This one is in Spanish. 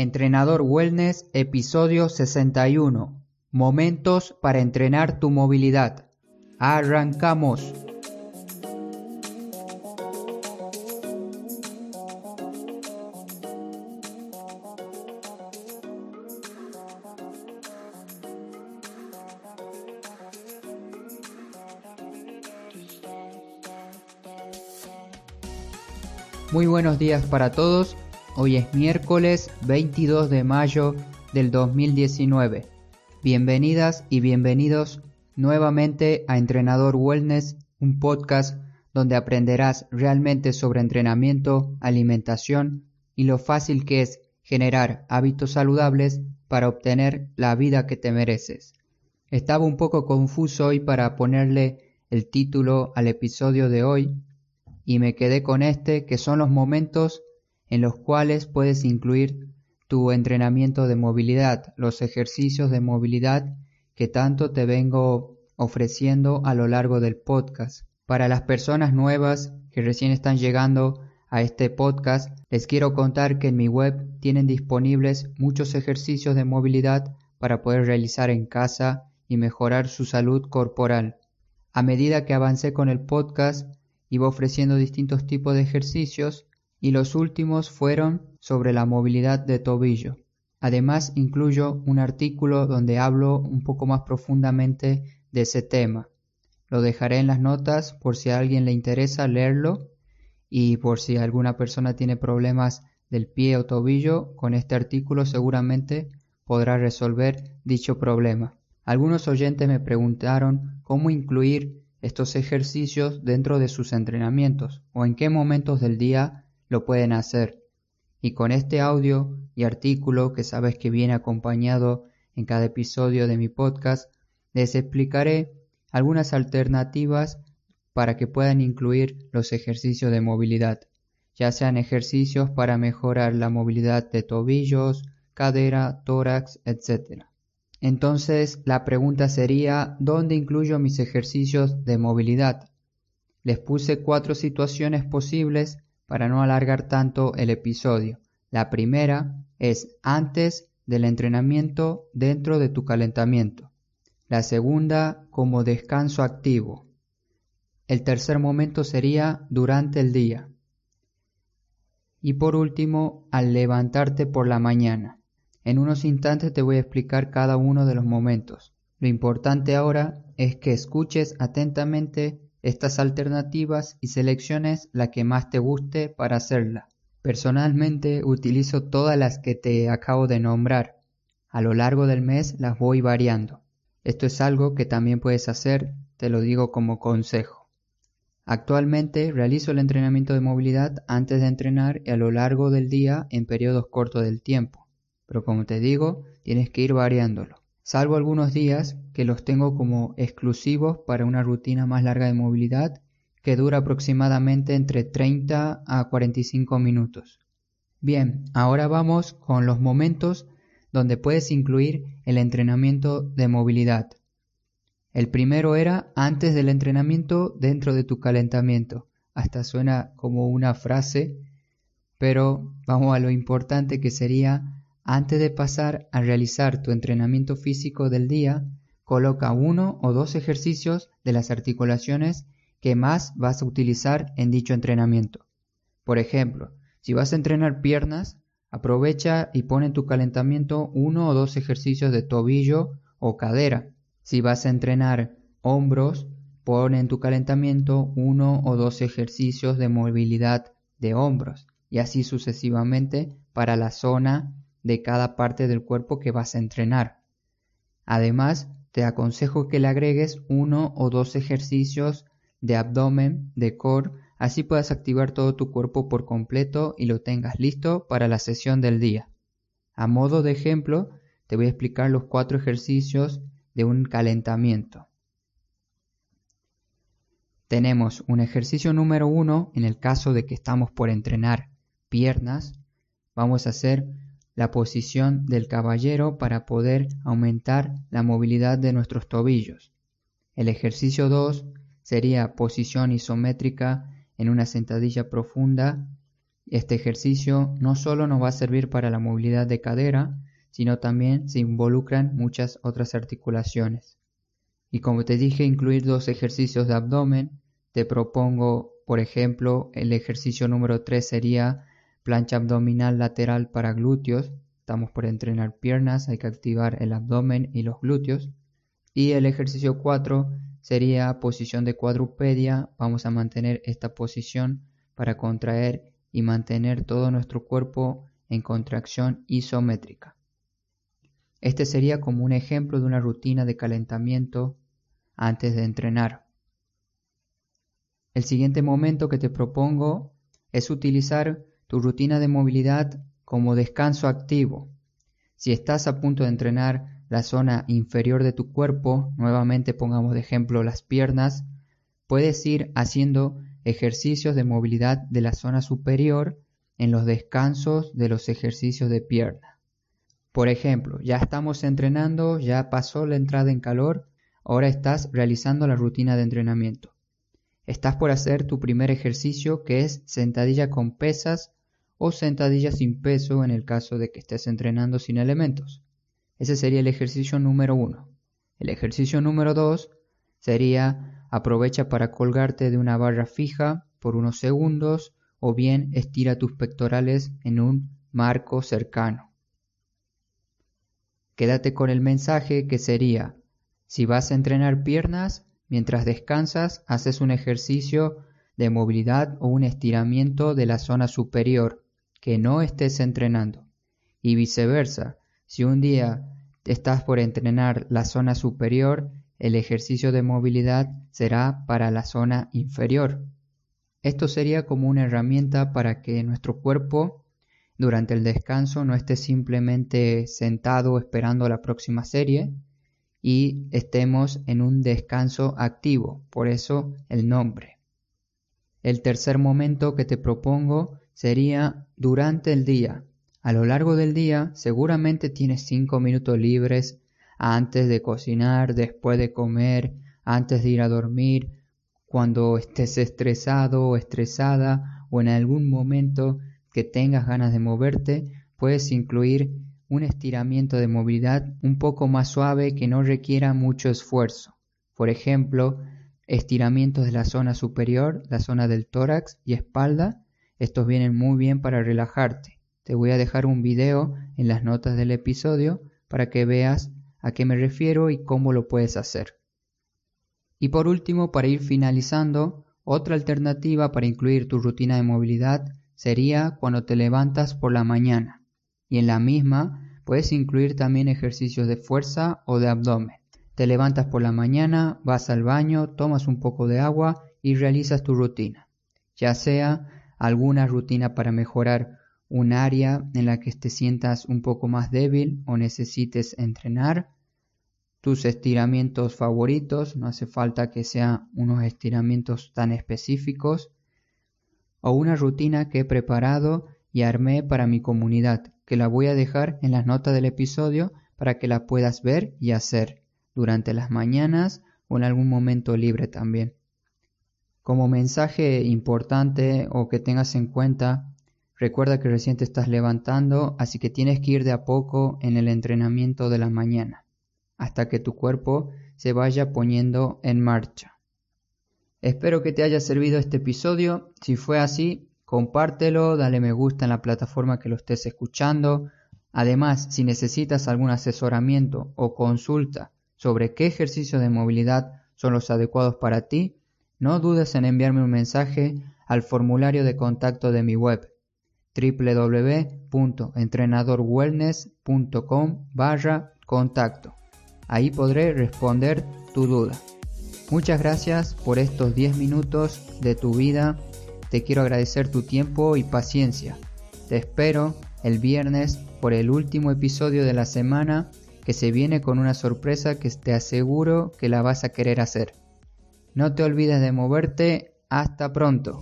Entrenador Wellness, episodio 61. Momentos para entrenar tu movilidad. Arrancamos. Muy buenos días para todos. Hoy es miércoles 22 de mayo del 2019. Bienvenidas y bienvenidos nuevamente a Entrenador Wellness, un podcast donde aprenderás realmente sobre entrenamiento, alimentación y lo fácil que es generar hábitos saludables para obtener la vida que te mereces. Estaba un poco confuso hoy para ponerle el título al episodio de hoy, y me quedé con este, que son los momentos en los cuales puedes incluir tu entrenamiento de movilidad, los ejercicios de movilidad que tanto te vengo ofreciendo a lo largo del podcast. Para las personas nuevas que recién están llegando a este podcast, les quiero contar que en mi web tienen disponibles muchos ejercicios de movilidad para poder realizar en casa y mejorar su salud corporal. A medida que avancé con el podcast, iba ofreciendo distintos tipos de ejercicios y los últimos fueron sobre la movilidad de tobillo. Además incluyo un artículo donde hablo un poco más profundamente de ese tema. Lo dejaré en las notas por si a alguien le interesa leerlo y por si alguna persona tiene problemas del pie o tobillo, con este artículo seguramente podrá resolver dicho problema. Algunos oyentes me preguntaron cómo incluir estos ejercicios dentro de sus entrenamientos o en qué momentos del día lo pueden hacer. Y con este audio y artículo que sabes que viene acompañado en cada episodio de mi podcast, les explicaré algunas alternativas para que puedan incluir los ejercicios de movilidad, ya sean ejercicios para mejorar la movilidad de tobillos, cadera, tórax, etc. Entonces la pregunta sería, ¿dónde incluyo mis ejercicios de movilidad? Les puse cuatro situaciones posibles para no alargar tanto el episodio. La primera es antes del entrenamiento dentro de tu calentamiento. La segunda como descanso activo. El tercer momento sería durante el día. Y por último, al levantarte por la mañana. En unos instantes te voy a explicar cada uno de los momentos. Lo importante ahora es que escuches atentamente estas alternativas y selecciones la que más te guste para hacerla. Personalmente utilizo todas las que te acabo de nombrar. A lo largo del mes las voy variando. Esto es algo que también puedes hacer, te lo digo como consejo. Actualmente realizo el entrenamiento de movilidad antes de entrenar y a lo largo del día en periodos cortos del tiempo pero como te digo, tienes que ir variándolo. Salvo algunos días que los tengo como exclusivos para una rutina más larga de movilidad que dura aproximadamente entre 30 a 45 minutos. Bien, ahora vamos con los momentos donde puedes incluir el entrenamiento de movilidad. El primero era antes del entrenamiento dentro de tu calentamiento. Hasta suena como una frase, pero vamos a lo importante que sería antes de pasar a realizar tu entrenamiento físico del día, coloca uno o dos ejercicios de las articulaciones que más vas a utilizar en dicho entrenamiento. Por ejemplo, si vas a entrenar piernas, aprovecha y pone en tu calentamiento uno o dos ejercicios de tobillo o cadera. Si vas a entrenar hombros, pone en tu calentamiento uno o dos ejercicios de movilidad de hombros y así sucesivamente para la zona de cada parte del cuerpo que vas a entrenar. Además, te aconsejo que le agregues uno o dos ejercicios de abdomen, de core, así puedas activar todo tu cuerpo por completo y lo tengas listo para la sesión del día. A modo de ejemplo, te voy a explicar los cuatro ejercicios de un calentamiento. Tenemos un ejercicio número uno en el caso de que estamos por entrenar piernas. Vamos a hacer la posición del caballero para poder aumentar la movilidad de nuestros tobillos. El ejercicio 2 sería posición isométrica en una sentadilla profunda Este ejercicio no solo nos va a servir para la movilidad de cadera, sino también se involucran muchas otras articulaciones. Y como te dije, incluir dos ejercicios de abdomen, te propongo, por ejemplo, el ejercicio número 3 sería plancha abdominal lateral para glúteos. Estamos por entrenar piernas, hay que activar el abdomen y los glúteos. Y el ejercicio 4 sería posición de cuadrupedia. Vamos a mantener esta posición para contraer y mantener todo nuestro cuerpo en contracción isométrica. Este sería como un ejemplo de una rutina de calentamiento antes de entrenar. El siguiente momento que te propongo es utilizar tu rutina de movilidad como descanso activo. Si estás a punto de entrenar la zona inferior de tu cuerpo, nuevamente pongamos de ejemplo las piernas, puedes ir haciendo ejercicios de movilidad de la zona superior en los descansos de los ejercicios de pierna. Por ejemplo, ya estamos entrenando, ya pasó la entrada en calor, ahora estás realizando la rutina de entrenamiento. Estás por hacer tu primer ejercicio que es sentadilla con pesas o sentadilla sin peso en el caso de que estés entrenando sin elementos. Ese sería el ejercicio número uno. El ejercicio número dos sería aprovecha para colgarte de una barra fija por unos segundos o bien estira tus pectorales en un marco cercano. Quédate con el mensaje que sería, si vas a entrenar piernas, mientras descansas haces un ejercicio de movilidad o un estiramiento de la zona superior que no estés entrenando. Y viceversa, si un día estás por entrenar la zona superior, el ejercicio de movilidad será para la zona inferior. Esto sería como una herramienta para que nuestro cuerpo durante el descanso no estés simplemente sentado esperando la próxima serie y estemos en un descanso activo, por eso el nombre. El tercer momento que te propongo sería durante el día. A lo largo del día seguramente tienes cinco minutos libres antes de cocinar, después de comer, antes de ir a dormir, cuando estés estresado o estresada o en algún momento que tengas ganas de moverte, puedes incluir un estiramiento de movilidad un poco más suave que no requiera mucho esfuerzo. Por ejemplo, estiramientos de la zona superior, la zona del tórax y espalda. Estos vienen muy bien para relajarte. Te voy a dejar un video en las notas del episodio para que veas a qué me refiero y cómo lo puedes hacer. Y por último, para ir finalizando, otra alternativa para incluir tu rutina de movilidad sería cuando te levantas por la mañana y en la misma puedes incluir también ejercicios de fuerza o de abdomen. Te levantas por la mañana, vas al baño, tomas un poco de agua y realizas tu rutina, ya sea alguna rutina para mejorar un área en la que te sientas un poco más débil o necesites entrenar, tus estiramientos favoritos, no hace falta que sean unos estiramientos tan específicos, o una rutina que he preparado y armé para mi comunidad, que la voy a dejar en las notas del episodio para que la puedas ver y hacer durante las mañanas o en algún momento libre también. Como mensaje importante o que tengas en cuenta, recuerda que recién te estás levantando, así que tienes que ir de a poco en el entrenamiento de la mañana, hasta que tu cuerpo se vaya poniendo en marcha. Espero que te haya servido este episodio. Si fue así, compártelo, dale me gusta en la plataforma que lo estés escuchando. Además, si necesitas algún asesoramiento o consulta sobre qué ejercicios de movilidad son los adecuados para ti, no dudes en enviarme un mensaje al formulario de contacto de mi web www.entrenadorwellness.com barra contacto. Ahí podré responder tu duda. Muchas gracias por estos 10 minutos de tu vida. Te quiero agradecer tu tiempo y paciencia. Te espero el viernes por el último episodio de la semana que se viene con una sorpresa que te aseguro que la vas a querer hacer. No te olvides de moverte. Hasta pronto.